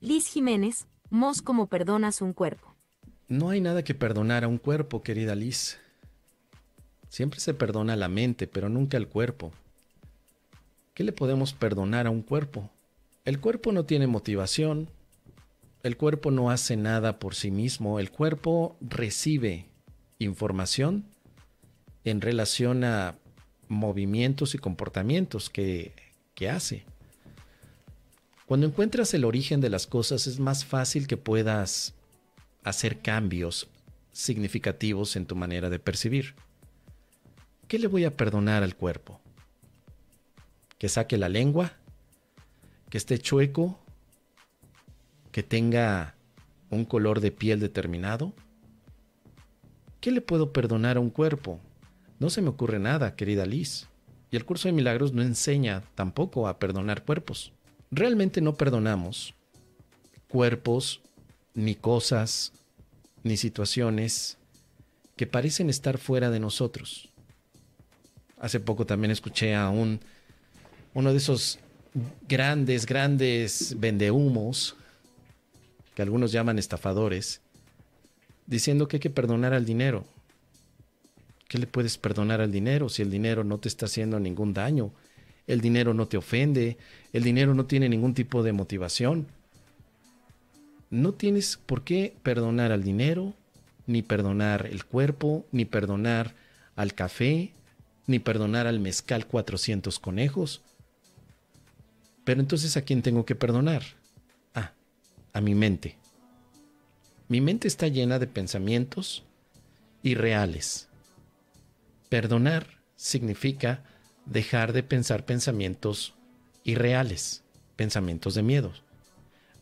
Liz Jiménez, Mos como perdonas un cuerpo. No hay nada que perdonar a un cuerpo, querida Liz. Siempre se perdona la mente, pero nunca el cuerpo. ¿Qué le podemos perdonar a un cuerpo? El cuerpo no tiene motivación, el cuerpo no hace nada por sí mismo, el cuerpo recibe información en relación a movimientos y comportamientos que, que hace. Cuando encuentras el origen de las cosas es más fácil que puedas hacer cambios significativos en tu manera de percibir. ¿Qué le voy a perdonar al cuerpo? ¿Que saque la lengua? ¿Que esté chueco? ¿Que tenga un color de piel determinado? ¿Qué le puedo perdonar a un cuerpo? No se me ocurre nada, querida Liz. Y el curso de milagros no enseña tampoco a perdonar cuerpos. Realmente no perdonamos cuerpos, ni cosas, ni situaciones que parecen estar fuera de nosotros. Hace poco también escuché a un uno de esos grandes, grandes vendehumos, que algunos llaman estafadores, diciendo que hay que perdonar al dinero. ¿Qué le puedes perdonar al dinero si el dinero no te está haciendo ningún daño? El dinero no te ofende, el dinero no tiene ningún tipo de motivación. No tienes por qué perdonar al dinero, ni perdonar el cuerpo, ni perdonar al café, ni perdonar al mezcal 400 conejos. Pero entonces ¿a quién tengo que perdonar? Ah, a mi mente. Mi mente está llena de pensamientos irreales. Perdonar significa dejar de pensar pensamientos irreales, pensamientos de miedo.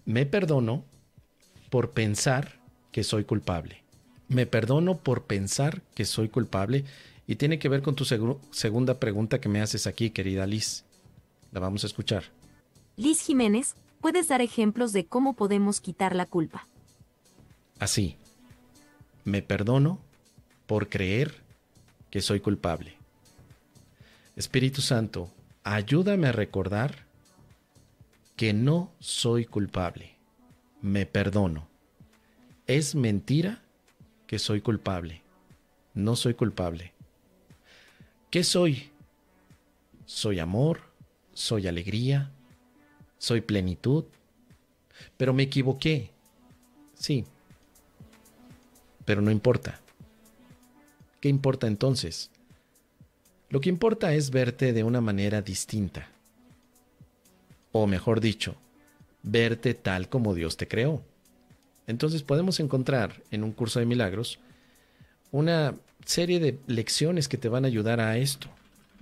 Me perdono por pensar que soy culpable. Me perdono por pensar que soy culpable y tiene que ver con tu segunda pregunta que me haces aquí, querida Liz. La vamos a escuchar. Liz Jiménez, ¿puedes dar ejemplos de cómo podemos quitar la culpa? Así. Me perdono por creer que soy culpable. Espíritu Santo, ayúdame a recordar que no soy culpable. Me perdono. Es mentira que soy culpable. No soy culpable. ¿Qué soy? Soy amor, soy alegría, soy plenitud. Pero me equivoqué. Sí. Pero no importa. ¿Qué importa entonces? Lo que importa es verte de una manera distinta. O mejor dicho, verte tal como Dios te creó. Entonces podemos encontrar en un curso de milagros una serie de lecciones que te van a ayudar a esto.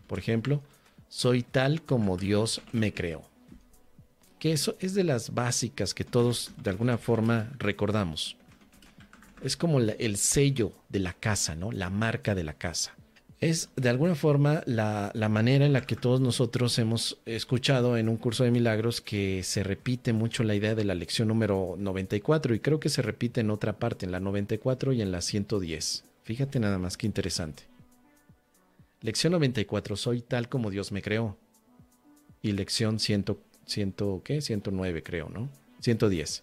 Por ejemplo, soy tal como Dios me creó. Que eso es de las básicas que todos de alguna forma recordamos. Es como el sello de la casa, ¿no? La marca de la casa. Es de alguna forma la, la manera en la que todos nosotros hemos escuchado en un curso de milagros que se repite mucho la idea de la lección número 94 y creo que se repite en otra parte, en la 94 y en la 110. Fíjate nada más que interesante. Lección 94, soy tal como Dios me creó. Y lección 100, 100 ¿qué? 109 creo, ¿no? 110.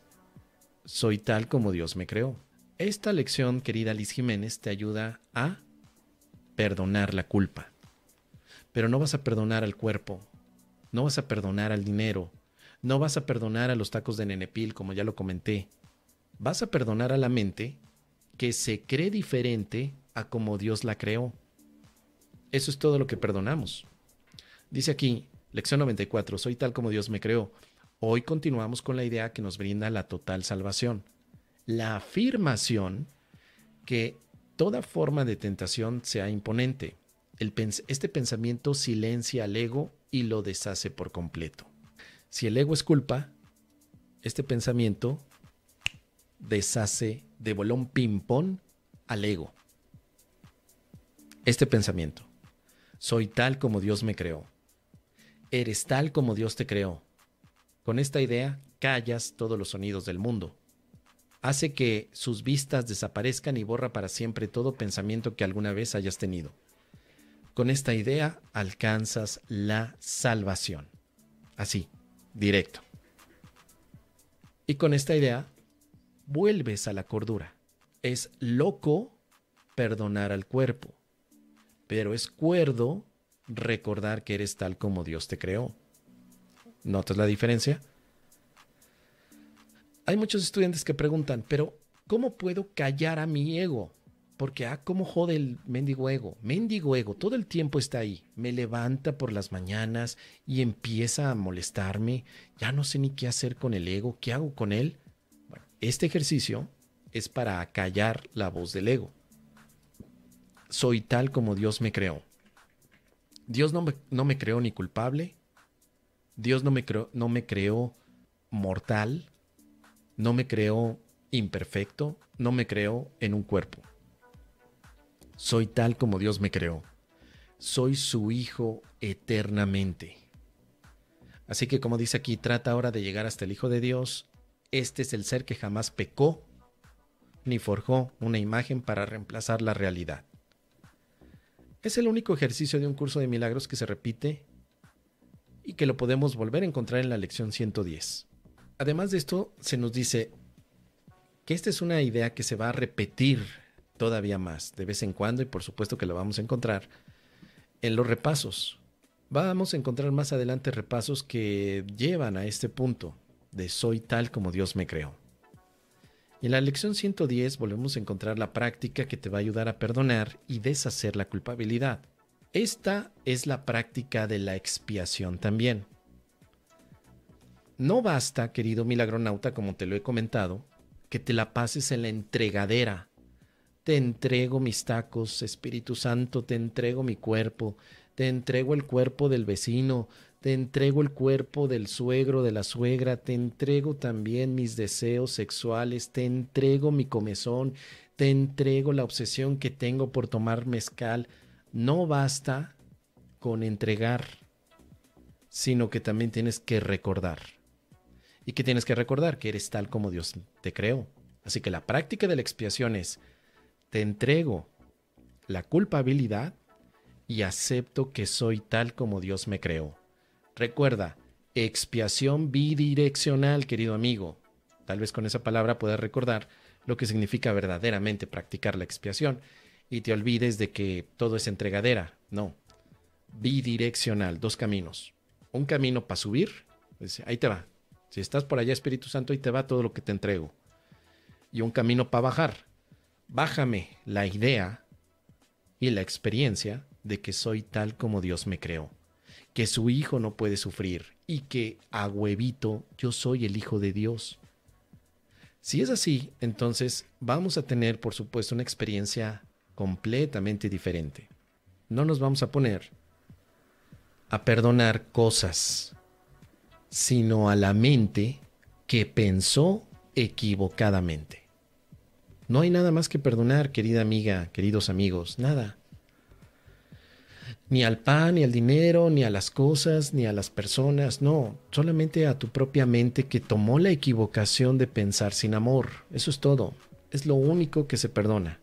Soy tal como Dios me creó. Esta lección, querida Liz Jiménez, te ayuda a perdonar la culpa. Pero no vas a perdonar al cuerpo, no vas a perdonar al dinero, no vas a perdonar a los tacos de nenepil, como ya lo comenté. Vas a perdonar a la mente que se cree diferente a como Dios la creó. Eso es todo lo que perdonamos. Dice aquí, lección 94, soy tal como Dios me creó. Hoy continuamos con la idea que nos brinda la total salvación. La afirmación que toda forma de tentación sea imponente. este pensamiento silencia al ego y lo deshace por completo. Si el ego es culpa, este pensamiento deshace de bolón ping-pong al ego. Este pensamiento. Soy tal como Dios me creó. Eres tal como Dios te creó. Con esta idea callas todos los sonidos del mundo. Hace que sus vistas desaparezcan y borra para siempre todo pensamiento que alguna vez hayas tenido. Con esta idea alcanzas la salvación. Así, directo. Y con esta idea, vuelves a la cordura. Es loco perdonar al cuerpo, pero es cuerdo recordar que eres tal como Dios te creó. ¿Notas la diferencia? Hay muchos estudiantes que preguntan, pero ¿cómo puedo callar a mi ego? Porque, ah, ¿cómo jode el mendigo ego? Mendigo ego, todo el tiempo está ahí. Me levanta por las mañanas y empieza a molestarme. Ya no sé ni qué hacer con el ego. ¿Qué hago con él? Este ejercicio es para callar la voz del ego. Soy tal como Dios me creó. Dios no me, no me creó ni culpable. Dios no me, creó, no me creó mortal. No me creó imperfecto. No me creó en un cuerpo. Soy tal como Dios me creó. Soy su Hijo eternamente. Así que como dice aquí, trata ahora de llegar hasta el Hijo de Dios. Este es el ser que jamás pecó ni forjó una imagen para reemplazar la realidad. Es el único ejercicio de un curso de milagros que se repite y que lo podemos volver a encontrar en la lección 110. Además de esto, se nos dice que esta es una idea que se va a repetir todavía más, de vez en cuando, y por supuesto que lo vamos a encontrar en los repasos. Vamos a encontrar más adelante repasos que llevan a este punto de soy tal como Dios me creó. Y en la lección 110 volvemos a encontrar la práctica que te va a ayudar a perdonar y deshacer la culpabilidad. Esta es la práctica de la expiación también. No basta, querido milagronauta, como te lo he comentado, que te la pases en la entregadera te entrego mis tacos, Espíritu Santo, te entrego mi cuerpo, te entrego el cuerpo del vecino, te entrego el cuerpo del suegro, de la suegra, te entrego también mis deseos sexuales, te entrego mi comezón, te entrego la obsesión que tengo por tomar mezcal. No basta con entregar, sino que también tienes que recordar. ¿Y que tienes que recordar? Que eres tal como Dios te creó. Así que la práctica de la expiación es te entrego la culpabilidad y acepto que soy tal como Dios me creó. Recuerda, expiación bidireccional, querido amigo. Tal vez con esa palabra puedas recordar lo que significa verdaderamente practicar la expiación y te olvides de que todo es entregadera. No, bidireccional, dos caminos. Un camino para subir, ahí te va. Si estás por allá, Espíritu Santo, ahí te va todo lo que te entrego. Y un camino para bajar bájame la idea y la experiencia de que soy tal como Dios me creó, que su hijo no puede sufrir y que a huevito yo soy el hijo de Dios. Si es así, entonces vamos a tener, por supuesto, una experiencia completamente diferente. No nos vamos a poner a perdonar cosas, sino a la mente que pensó equivocadamente. No hay nada más que perdonar, querida amiga, queridos amigos, nada. Ni al pan, ni al dinero, ni a las cosas, ni a las personas, no, solamente a tu propia mente que tomó la equivocación de pensar sin amor. Eso es todo, es lo único que se perdona.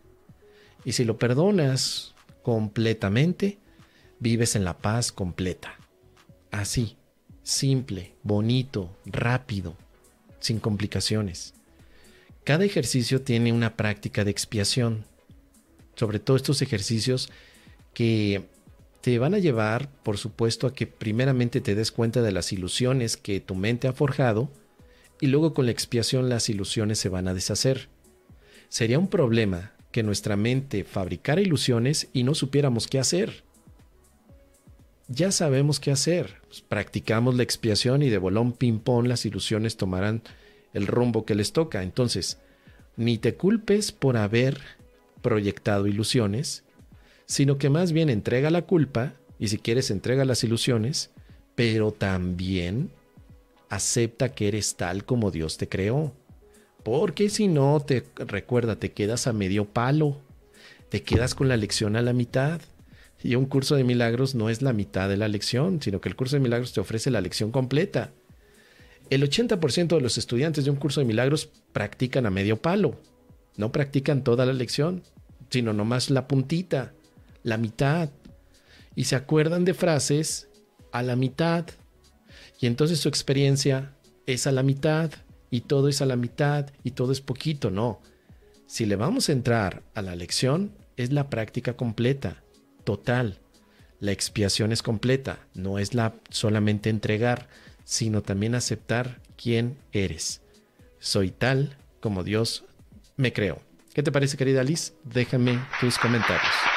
Y si lo perdonas completamente, vives en la paz completa. Así, simple, bonito, rápido, sin complicaciones. Cada ejercicio tiene una práctica de expiación. Sobre todo estos ejercicios que te van a llevar, por supuesto, a que primeramente te des cuenta de las ilusiones que tu mente ha forjado y luego con la expiación las ilusiones se van a deshacer. Sería un problema que nuestra mente fabricara ilusiones y no supiéramos qué hacer. Ya sabemos qué hacer. Pues, practicamos la expiación y de bolón ping-pong las ilusiones tomarán el rumbo que les toca. Entonces, ni te culpes por haber proyectado ilusiones, sino que más bien entrega la culpa, y si quieres entrega las ilusiones, pero también acepta que eres tal como Dios te creó. Porque si no, te recuerda, te quedas a medio palo, te quedas con la lección a la mitad. Y un curso de milagros no es la mitad de la lección, sino que el curso de milagros te ofrece la lección completa. El 80% de los estudiantes de un curso de milagros practican a medio palo. No practican toda la lección, sino nomás la puntita, la mitad. Y se acuerdan de frases a la mitad. Y entonces su experiencia es a la mitad. y todo es a la mitad y todo es poquito, no. Si le vamos a entrar a la lección, es la práctica completa, total. La expiación es completa, no es la solamente entregar, sino también aceptar quién eres. Soy tal como Dios me creó. ¿Qué te parece, querida Liz? Déjame tus comentarios.